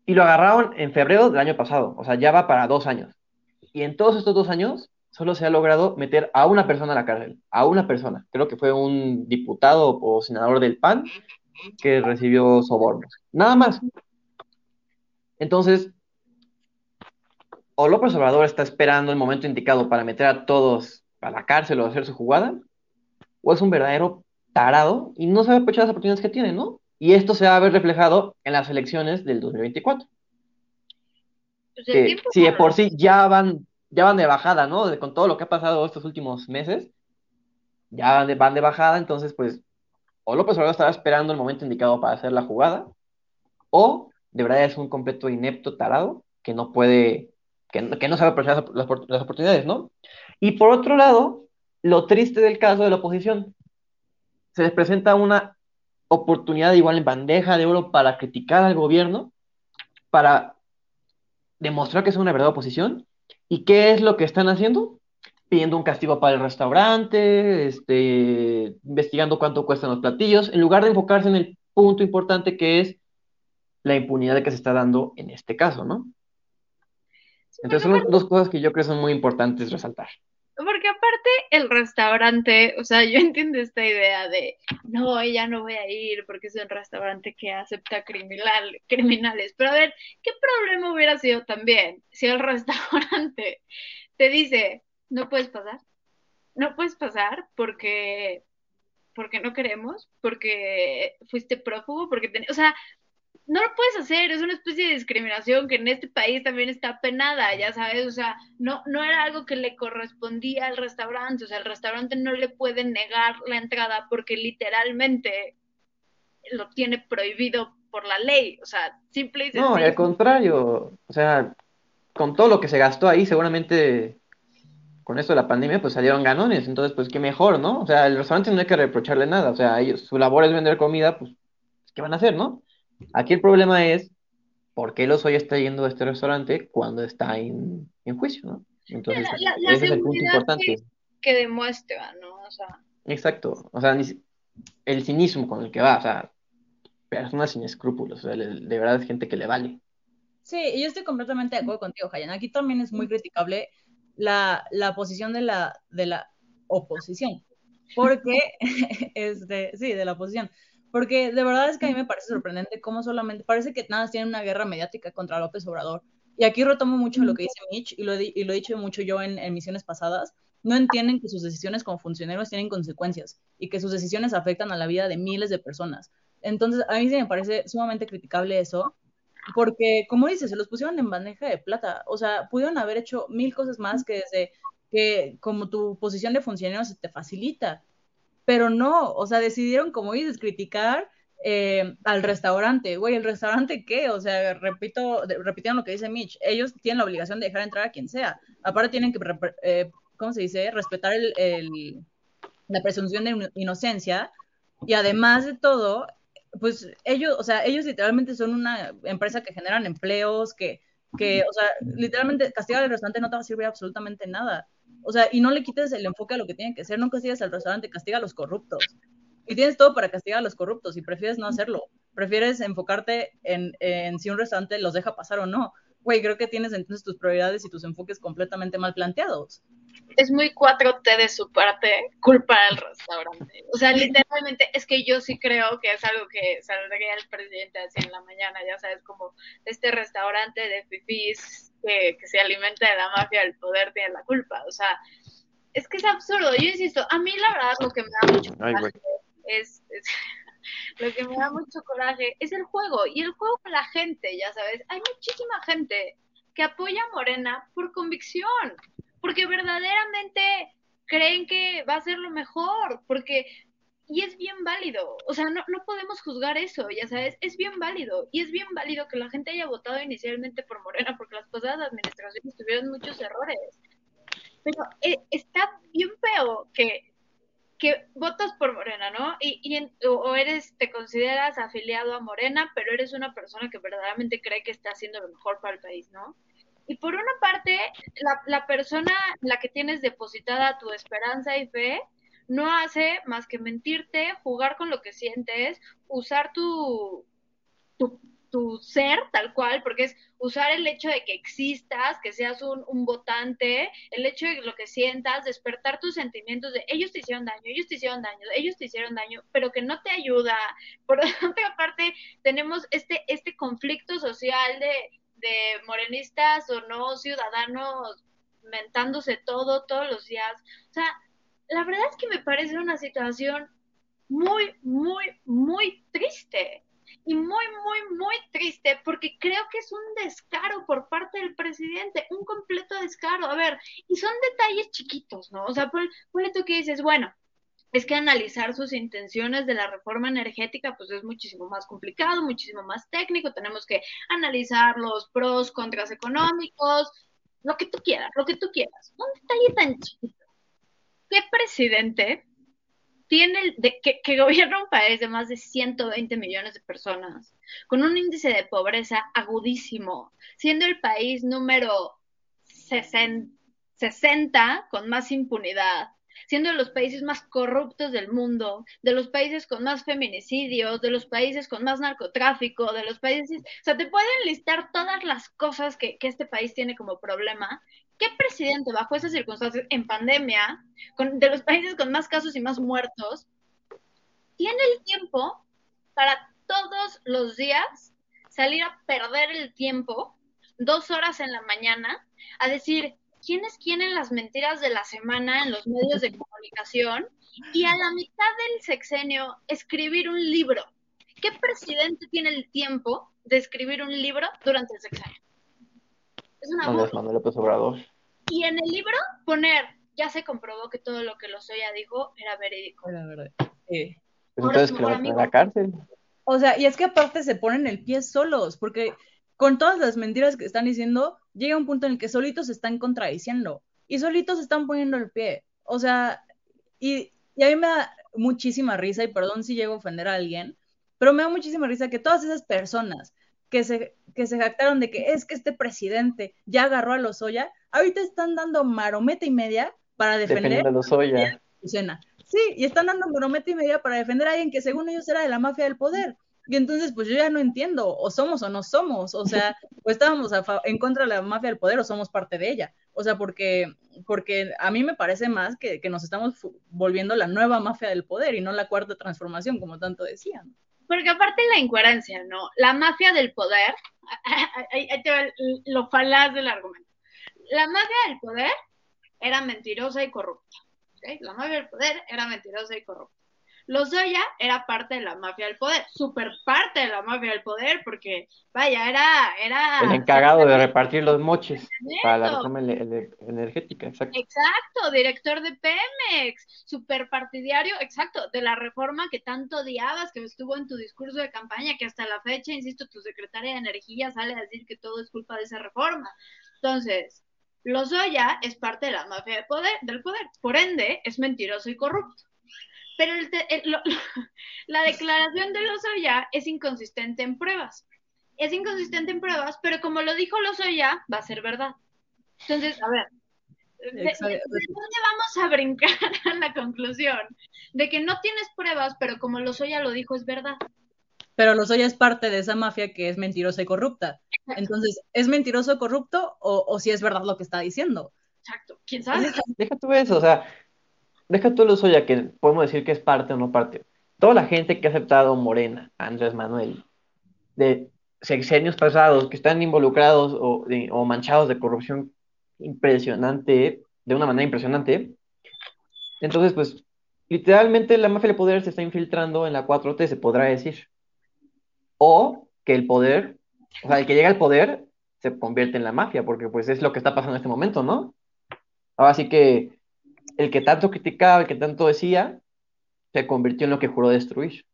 Y lo agarraron en febrero del año pasado, o sea, ya va para dos años. Y en todos estos dos años solo se ha logrado meter a una persona a la cárcel, a una persona. Creo que fue un diputado o senador del PAN que recibió sobornos. Nada más. Entonces, o López Obrador está esperando el momento indicado para meter a todos a la cárcel o hacer su jugada, o es un verdadero tarado y no sabe aprovechar las oportunidades que tiene, ¿no? Y esto se va a ver reflejado en las elecciones del 2024. Pues que, si de por sí ya van, ya van de bajada, ¿no? con todo lo que ha pasado estos últimos meses, ya van de, van de bajada, entonces pues o López Obrador estaba esperando el momento indicado para hacer la jugada, o de verdad es un completo inepto tarado que no puede, que, no sabe aprovechar las, las oportunidades, ¿no? Y por otro lado, lo triste del caso de la oposición, se les presenta una oportunidad igual en bandeja de oro para criticar al gobierno, para demostrar que es una verdadera oposición. ¿Y qué es lo que están haciendo? Pidiendo un castigo para el restaurante, este, investigando cuánto cuestan los platillos, en lugar de enfocarse en el punto importante que es la impunidad que se está dando en este caso, ¿no? Entonces son dos cosas que yo creo son muy importantes resaltar. Porque aparte el restaurante, o sea, yo entiendo esta idea de, no, ya no voy a ir porque es un restaurante que acepta criminal, criminales. Pero a ver, ¿qué problema hubiera sido también si el restaurante te dice, no puedes pasar? No puedes pasar porque porque no queremos, porque fuiste prófugo, porque o sea, no lo puedes hacer, es una especie de discriminación que en este país también está penada, ya sabes, o sea, no, no era algo que le correspondía al restaurante, o sea, el restaurante no le puede negar la entrada porque literalmente lo tiene prohibido por la ley, o sea, simple y No, al contrario, o sea, con todo lo que se gastó ahí, seguramente con esto de la pandemia, pues salieron ganones, entonces, pues qué mejor, ¿no? O sea, el restaurante no hay que reprocharle nada, o sea, ellos, su labor es vender comida, pues, ¿qué van a hacer, no? Aquí el problema es por qué los hoy está yendo a este restaurante cuando está en, juicio, ¿no? Entonces, ese es el punto importante. Que, demuestra, ¿no? O sea... Exacto, o sea, el cinismo con el que va, o sea, personas sin escrúpulos, o sea, de verdad es gente que le vale. Sí, yo estoy completamente de acuerdo contigo, Jayan. Aquí también es muy criticable la, la posición de la, de la oposición, porque, este, sí, de la oposición, porque de verdad es que a mí me parece sorprendente cómo solamente, parece que nada, tienen una guerra mediática contra López Obrador. Y aquí retomo mucho lo que dice Mitch, y lo, y lo he dicho mucho yo en, en misiones pasadas, no entienden que sus decisiones como funcionarios tienen consecuencias y que sus decisiones afectan a la vida de miles de personas. Entonces, a mí sí me parece sumamente criticable eso, porque, como dices, se los pusieron en bandeja de plata. O sea, pudieron haber hecho mil cosas más que desde que como tu posición de funcionario se te facilita pero no, o sea, decidieron, como dices, criticar eh, al restaurante. Güey, ¿el restaurante qué? O sea, repito, repitieron lo que dice Mitch, ellos tienen la obligación de dejar entrar a quien sea. Aparte tienen que, eh, ¿cómo se dice? Respetar el, la presunción de inocencia y además de todo, pues ellos, o sea, ellos literalmente son una empresa que generan empleos, que, que o sea, literalmente castigar al restaurante no te va a servir absolutamente nada. O sea, y no le quites el enfoque a lo que tiene que ser, no castigas al restaurante, castiga a los corruptos. Y tienes todo para castigar a los corruptos y prefieres no hacerlo. Prefieres enfocarte en, en si un restaurante los deja pasar o no. Güey, creo que tienes entonces tus prioridades y tus enfoques completamente mal planteados es muy 4T de su parte culpar al restaurante. O sea, literalmente es que yo sí creo que es algo que saldría el presidente así en la mañana, ya sabes, como este restaurante de fifís que, se alimenta de la mafia del poder tiene la culpa. O sea, es que es absurdo. Yo insisto, a mí la verdad lo que me da mucho coraje es, lo que me da mucho coraje es el juego y el juego con la gente, ya sabes. Hay muchísima gente que apoya a Morena por convicción, porque verdaderamente creen que va a ser lo mejor, porque y es bien válido, o sea, no, no podemos juzgar eso, ya sabes, es bien válido, y es bien válido que la gente haya votado inicialmente por Morena, porque las pasadas administraciones tuvieron muchos errores, pero eh, está bien feo que, que votas por Morena, ¿no? Y, y o eres, te consideras afiliado a Morena, pero eres una persona que verdaderamente cree que está haciendo lo mejor para el país, ¿no? Y por una parte, la, la persona la que tienes depositada tu esperanza y fe, no hace más que mentirte, jugar con lo que sientes, usar tu, tu, tu, ser tal cual, porque es usar el hecho de que existas, que seas un, un, votante, el hecho de lo que sientas, despertar tus sentimientos de ellos te hicieron daño, ellos te hicieron daño, ellos te hicieron daño, pero que no te ayuda. Por otra parte, tenemos este, este conflicto social de, de morenistas o no ciudadanos mentándose todo todos los días. O sea, la verdad es que me parece una situación muy, muy, muy triste. Y muy, muy, muy triste porque creo que es un descaro por parte del presidente, un completo descaro. A ver, y son detalles chiquitos, ¿no? O sea, ponle tú que dices, bueno, es que analizar sus intenciones de la reforma energética pues es muchísimo más complicado, muchísimo más técnico, tenemos que analizar los pros, contras económicos, lo que tú quieras, lo que tú quieras. Un detalle tan chiquito. ¿qué presidente tiene de, que, que, gobierna un país de más de 120 millones de personas, con un índice de pobreza agudísimo, siendo el país número 60, 60 con más impunidad, siendo de los países más corruptos del mundo, de los países con más feminicidios, de los países con más narcotráfico, de los países, o sea, te pueden listar todas las cosas que, que este país tiene como problema. ¿qué presidente bajo esas circunstancias en pandemia, de los países con más casos y más muertos, tiene el tiempo para todos los días salir a perder el tiempo, dos horas en la mañana, a decir quién es quién en las mentiras de la semana en los medios de comunicación y a la mitad del sexenio escribir un libro? ¿Qué presidente tiene el tiempo de escribir un libro durante el sexenio? Es una Manuel López Obrador. Y en el libro poner, ya se comprobó que todo lo que Lozoya dijo era verídico. Era verdad. Eh. Pues entonces que a la cárcel. O sea, y es que aparte se ponen el pie solos, porque con todas las mentiras que están diciendo, llega un punto en el que solitos se están contradiciendo y solitos se están poniendo el pie. O sea, y, y a mí me da muchísima risa, y perdón si llego a ofender a alguien, pero me da muchísima risa que todas esas personas que se, que se jactaron de que es que este presidente ya agarró a Lozoya, ahorita están dando marometa y media para defender a Lozoya. Sí, y están dando marometa y media para defender a alguien que según ellos era de la mafia del poder. Y entonces, pues yo ya no entiendo, o somos o no somos, o sea, o estábamos en contra de la mafia del poder o somos parte de ella. O sea, porque, porque a mí me parece más que, nos estamos volviendo la nueva mafia del poder y no la cuarta transformación, como tanto decían. Porque aparte la incoherencia, ¿no? La mafia del poder, ahí te va lo falaz del argumento. La mafia del poder era mentirosa y corrupta. La mafia del poder era mentirosa y corrupta. Lozoya era parte de la mafia del poder, súper parte de la mafia del poder, porque, vaya, era... era el encargado de repartir los moches para la reforma energética, exacto. Exacto, director de Pemex, súper partidario, exacto, de la reforma que tanto odiabas, que estuvo en tu discurso de campaña, que hasta la fecha, insisto, tu secretaria de Energía sale a decir que todo es culpa de esa reforma. Entonces, Lozoya es parte de la mafia del poder, del poder, por ende, es mentiroso y corrupto. Pero la declaración de Lozoya es inconsistente en pruebas. Es inconsistente en pruebas, pero como lo dijo Lozoya, va a ser verdad. Entonces, a ver, ¿de, dónde vamos a brincar a la conclusión? De que no tienes pruebas, pero como Lozoya lo dijo, es verdad. Pero Lozoya es parte de esa mafia que es mentirosa y corrupta. Entonces, ¿es mentiroso, corrupto o, o si es verdad lo que está diciendo? Exacto. ¿Quién sabe? Deja tú eso, o sea, deja tú eso ya que podemos decir que es parte o no parte. Toda la gente que ha aceptado Morena, Andrés Manuel, de sexenios pasados, que están involucrados o, o manchados de corrupción impresionante, de una manera impresionante, Entonces, pues, literalmente la mafia del poder se está infiltrando en la 4T, se podrá decir. O que el poder, o sea, el que llega al poder se convierte en la mafia, porque pues es lo que está pasando en este momento, ¿no? Ahora sí que el que tanto criticaba, el que tanto decía, se convirtió en lo que juró destruir.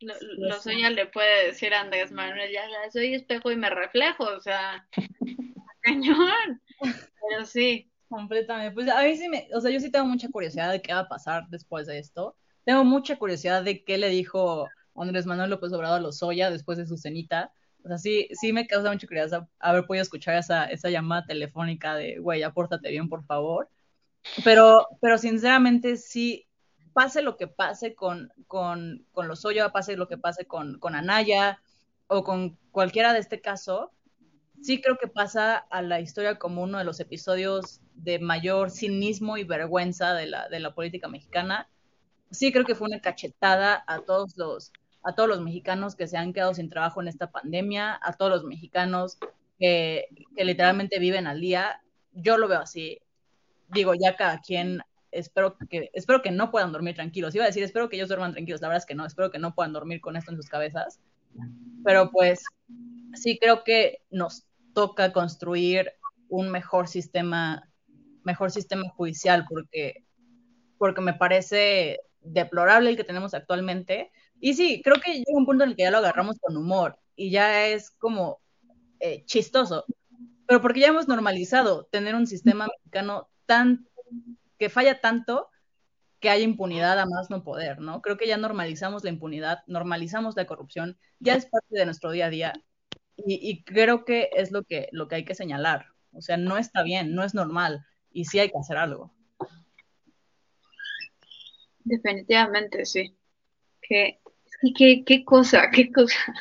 lo, lo le puede decir a Andrés Manuel, ya soy espejo y me reflejo, o sea, cañón. Pero sí. Completamente. Pues a mí sí me, o sea, yo sí tengo mucha curiosidad de qué va a pasar después de esto. Tengo mucha curiosidad de qué le dijo Andrés Manuel López Obrador a Lozoya después de su cenita. O sea, sí, sí me causa mucha curiosidad haber podido escuchar esa, esa llamada telefónica de, güey, apórtate bien, por favor. Pero, pero sinceramente, sí, pase lo que pase con, con, con Lozoya, pase lo que pase con, con Anaya o con cualquiera de este caso, sí creo que pasa a la historia como uno de los episodios de mayor cinismo y vergüenza de la, de la política mexicana. Sí creo que fue una cachetada a todos los a todos los mexicanos que se han quedado sin trabajo en esta pandemia, a todos los mexicanos que, literalmente viven al día. Yo lo veo así. Digo, ya cada quien, espero que, espero que no puedan dormir tranquilos. Iba a decir, espero que ellos duerman tranquilos. La verdad es que no, espero que no puedan dormir con esto en sus cabezas. Pero pues sí creo que nos toca construir un mejor sistema, mejor sistema judicial, porque, porque me parece deplorable el que tenemos actualmente y sí, creo que llega un punto en el que ya lo agarramos con humor y ya es como eh, chistoso, pero porque ya hemos normalizado tener un sistema mexicano tan que falla tanto que haya impunidad a más no poder, ¿no? Creo que ya normalizamos la impunidad, normalizamos la corrupción, ya es parte de nuestro día a día y, y creo que es lo que, lo que hay que señalar. O sea, no está bien, no es normal y sí hay que hacer algo. Definitivamente, sí. Que y qué, qué cosa, qué cosa.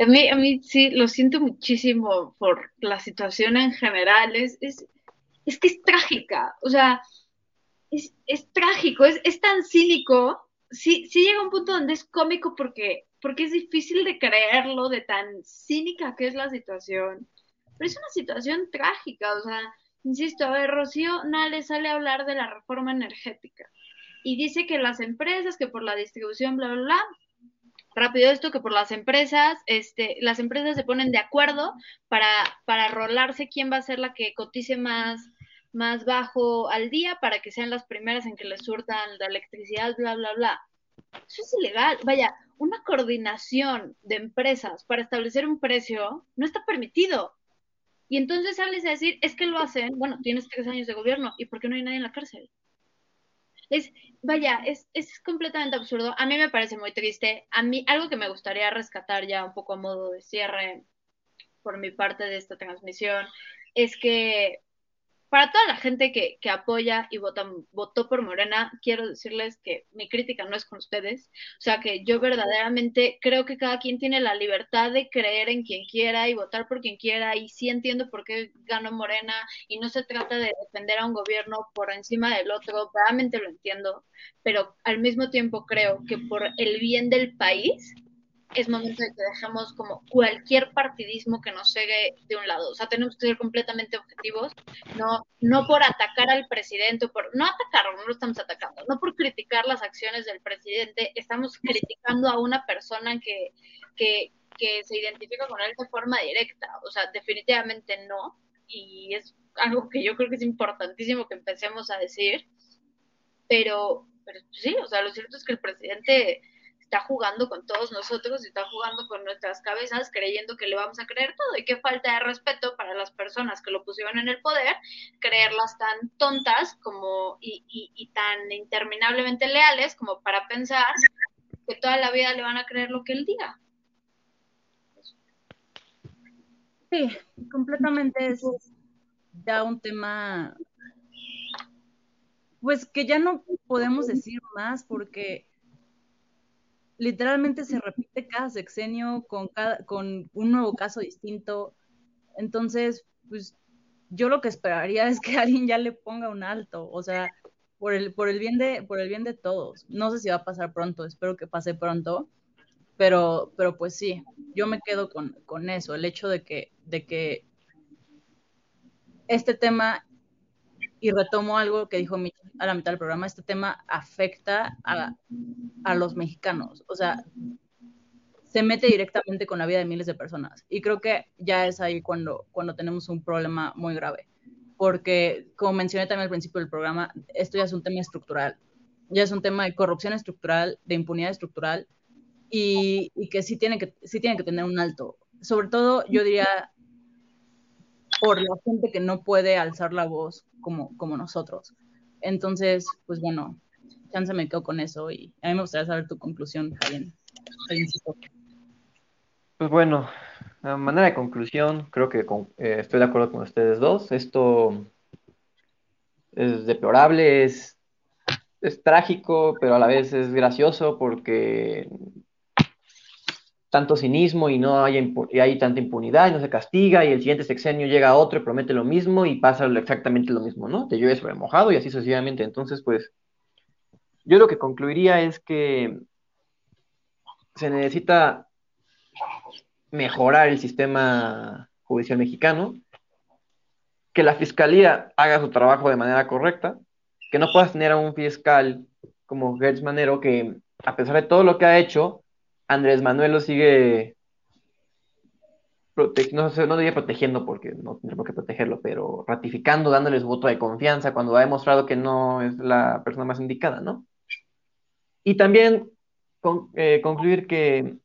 A mí, a mí sí, lo siento muchísimo por la situación en general. Es, es, es que es trágica. O sea, es, es trágico, es, es, tan cínico. Sí, sí llega un punto donde es cómico porque, porque es difícil de creerlo, de tan cínica que es la situación. Pero es una situación trágica. O sea, insisto, a ver, Rocío Nale sale a hablar de la reforma energética y dice que las empresas, que por la distribución, bla, bla, bla, rápido esto que por las empresas, este, las empresas se ponen de acuerdo para, para rolarse quién va a ser la que cotice más, más bajo al día para que sean las primeras en que les surtan la electricidad, bla, bla, bla. Eso es ilegal. Vaya, una coordinación de empresas para establecer un precio no está permitido. Y entonces sales a decir, es que lo hacen, bueno, tienes tres años de gobierno, ¿y por qué no hay nadie en la cárcel? Es, vaya, es, es completamente absurdo. A mí me parece muy triste. A mí, algo que me gustaría rescatar ya un poco a modo de cierre por mi parte de esta transmisión, es que para toda la gente que, apoya y vota, votó por Morena, quiero decirles que mi crítica no es con ustedes. O sea, que yo verdaderamente creo que cada quien tiene la libertad de creer en quien quiera y votar por quien quiera. Y sí entiendo por qué ganó Morena y no se trata de defender a un gobierno por encima del otro. Realmente lo entiendo. Pero al mismo tiempo creo que por el bien del país es momento de que dejemos como cualquier partidismo que nos llegue de un lado. O sea, tenemos que ser completamente objetivos, no, no por atacar al presidente, por, no atacarlo, no lo estamos atacando, no por criticar las acciones del presidente, estamos criticando a una persona que, que, que se identifica con él de forma directa. O sea, definitivamente no. Y es algo que yo creo que es importantísimo que empecemos a decir. Pero, pero sí, o sea, lo cierto es que el presidente está jugando con todos nosotros y está jugando con nuestras cabezas creyendo que le vamos a creer todo y qué falta de respeto para las personas que lo pusieron en el poder, creerlas tan tontas como y, y, tan interminablemente leales como para pensar que toda la vida le van a creer lo que él diga. Sí, completamente es ya un tema, pues que ya no podemos decir más porque literalmente se repite cada sexenio con, cada, con un nuevo caso distinto. Entonces, pues yo lo que esperaría es que alguien ya le ponga un alto, o sea, por el, por el, bien, de, por el bien de todos. No sé si va a pasar pronto, espero que pase pronto, pero, pero pues sí, yo me quedo con, con eso, el hecho de que, de que este tema y retomo algo que dijo Mitch a la mitad del programa, este tema afecta a, a los mexicanos, o sea, se mete directamente con la vida de miles de personas. Y creo que ya es ahí cuando, cuando tenemos un problema muy grave. Porque, como mencioné también al principio del programa, esto ya es un tema estructural. Ya es un tema de corrupción estructural, de impunidad estructural, y, y que, sí tiene que sí tiene que tener un alto. Sobre todo, yo diría, por la gente que no puede alzar la voz como, como nosotros. Entonces, pues bueno, chance me quedo con eso y a mí me gustaría saber tu conclusión, Javier. Pues bueno, a manera de conclusión, creo que eh, estoy de acuerdo con ustedes dos. Esto es deplorable, es, es trágico, pero a la vez es gracioso porque tanto cinismo y no hay, y hay tanta impunidad y no se castiga y el siguiente sexenio llega otro y promete lo mismo y pasa exactamente lo mismo, ¿no? Te llueve sobre mojado y así sucesivamente. Entonces, pues, yo lo que concluiría es que se necesita mejorar el sistema judicial mexicano, que la fiscalía haga su trabajo de manera correcta, que no puedas tener a un fiscal como Gertz Manero que, a pesar de todo lo que ha hecho, Andrés Manuel lo sigue no, sé, no diría protegiendo porque no tendría por qué protegerlo, pero ratificando, dándoles voto de confianza cuando ha demostrado que no es la persona más indicada, ¿no? Y también eh, concluir que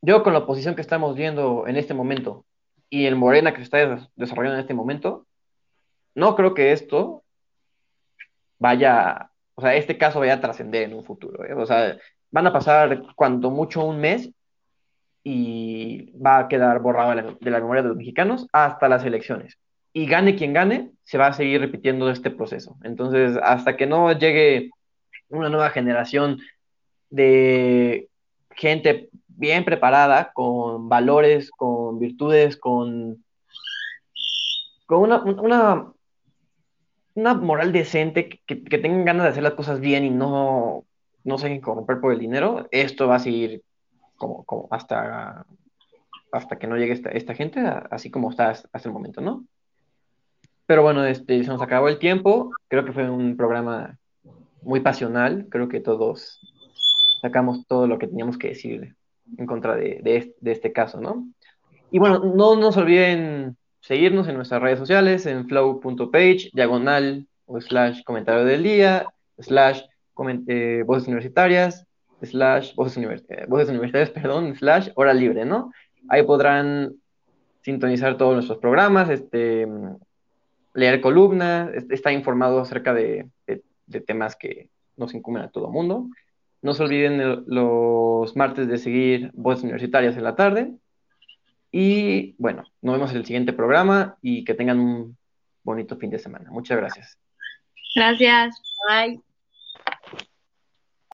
yo con la oposición que estamos viendo en este momento y el Morena que se está desarrollando en este momento, no creo que esto vaya, o sea, este caso vaya a trascender en un futuro. ¿eh? O sea, van a pasar cuando mucho un mes y va a quedar borrado de la, memoria de los mexicanos hasta las elecciones. Y gane quien gane, se va a seguir repitiendo este proceso. Entonces, hasta que no llegue una nueva generación de gente bien preparada, con valores, con virtudes, con, con una, una, una moral decente, que, que, tengan ganas de hacer las cosas bien y no, no se dejen corromper por el dinero, esto va a seguir como, como hasta, hasta que no llegue esta, esta gente, así como está hasta el momento, ¿no? Pero bueno, este, se nos acabó el tiempo. Creo que fue un programa muy pasional. Creo que todos sacamos todo lo que teníamos que decirle en contra de, de, este caso, ¿no? Y bueno, no nos olviden seguirnos en nuestras redes sociales, en flow.page, diagonal o slash comentario del día, slash eh, voces universitarias, slash voces, eh, voces universitarias, perdón, slash hora libre, ¿no? Ahí podrán sintonizar todos nuestros programas, este, leer columnas, estar informado acerca de, de temas que nos incumben a todo mundo. No se olviden los martes de seguir Voces Universitarias en la tarde. Y bueno, nos vemos en el siguiente programa y que tengan un bonito fin de semana. Muchas gracias. Gracias. Bye.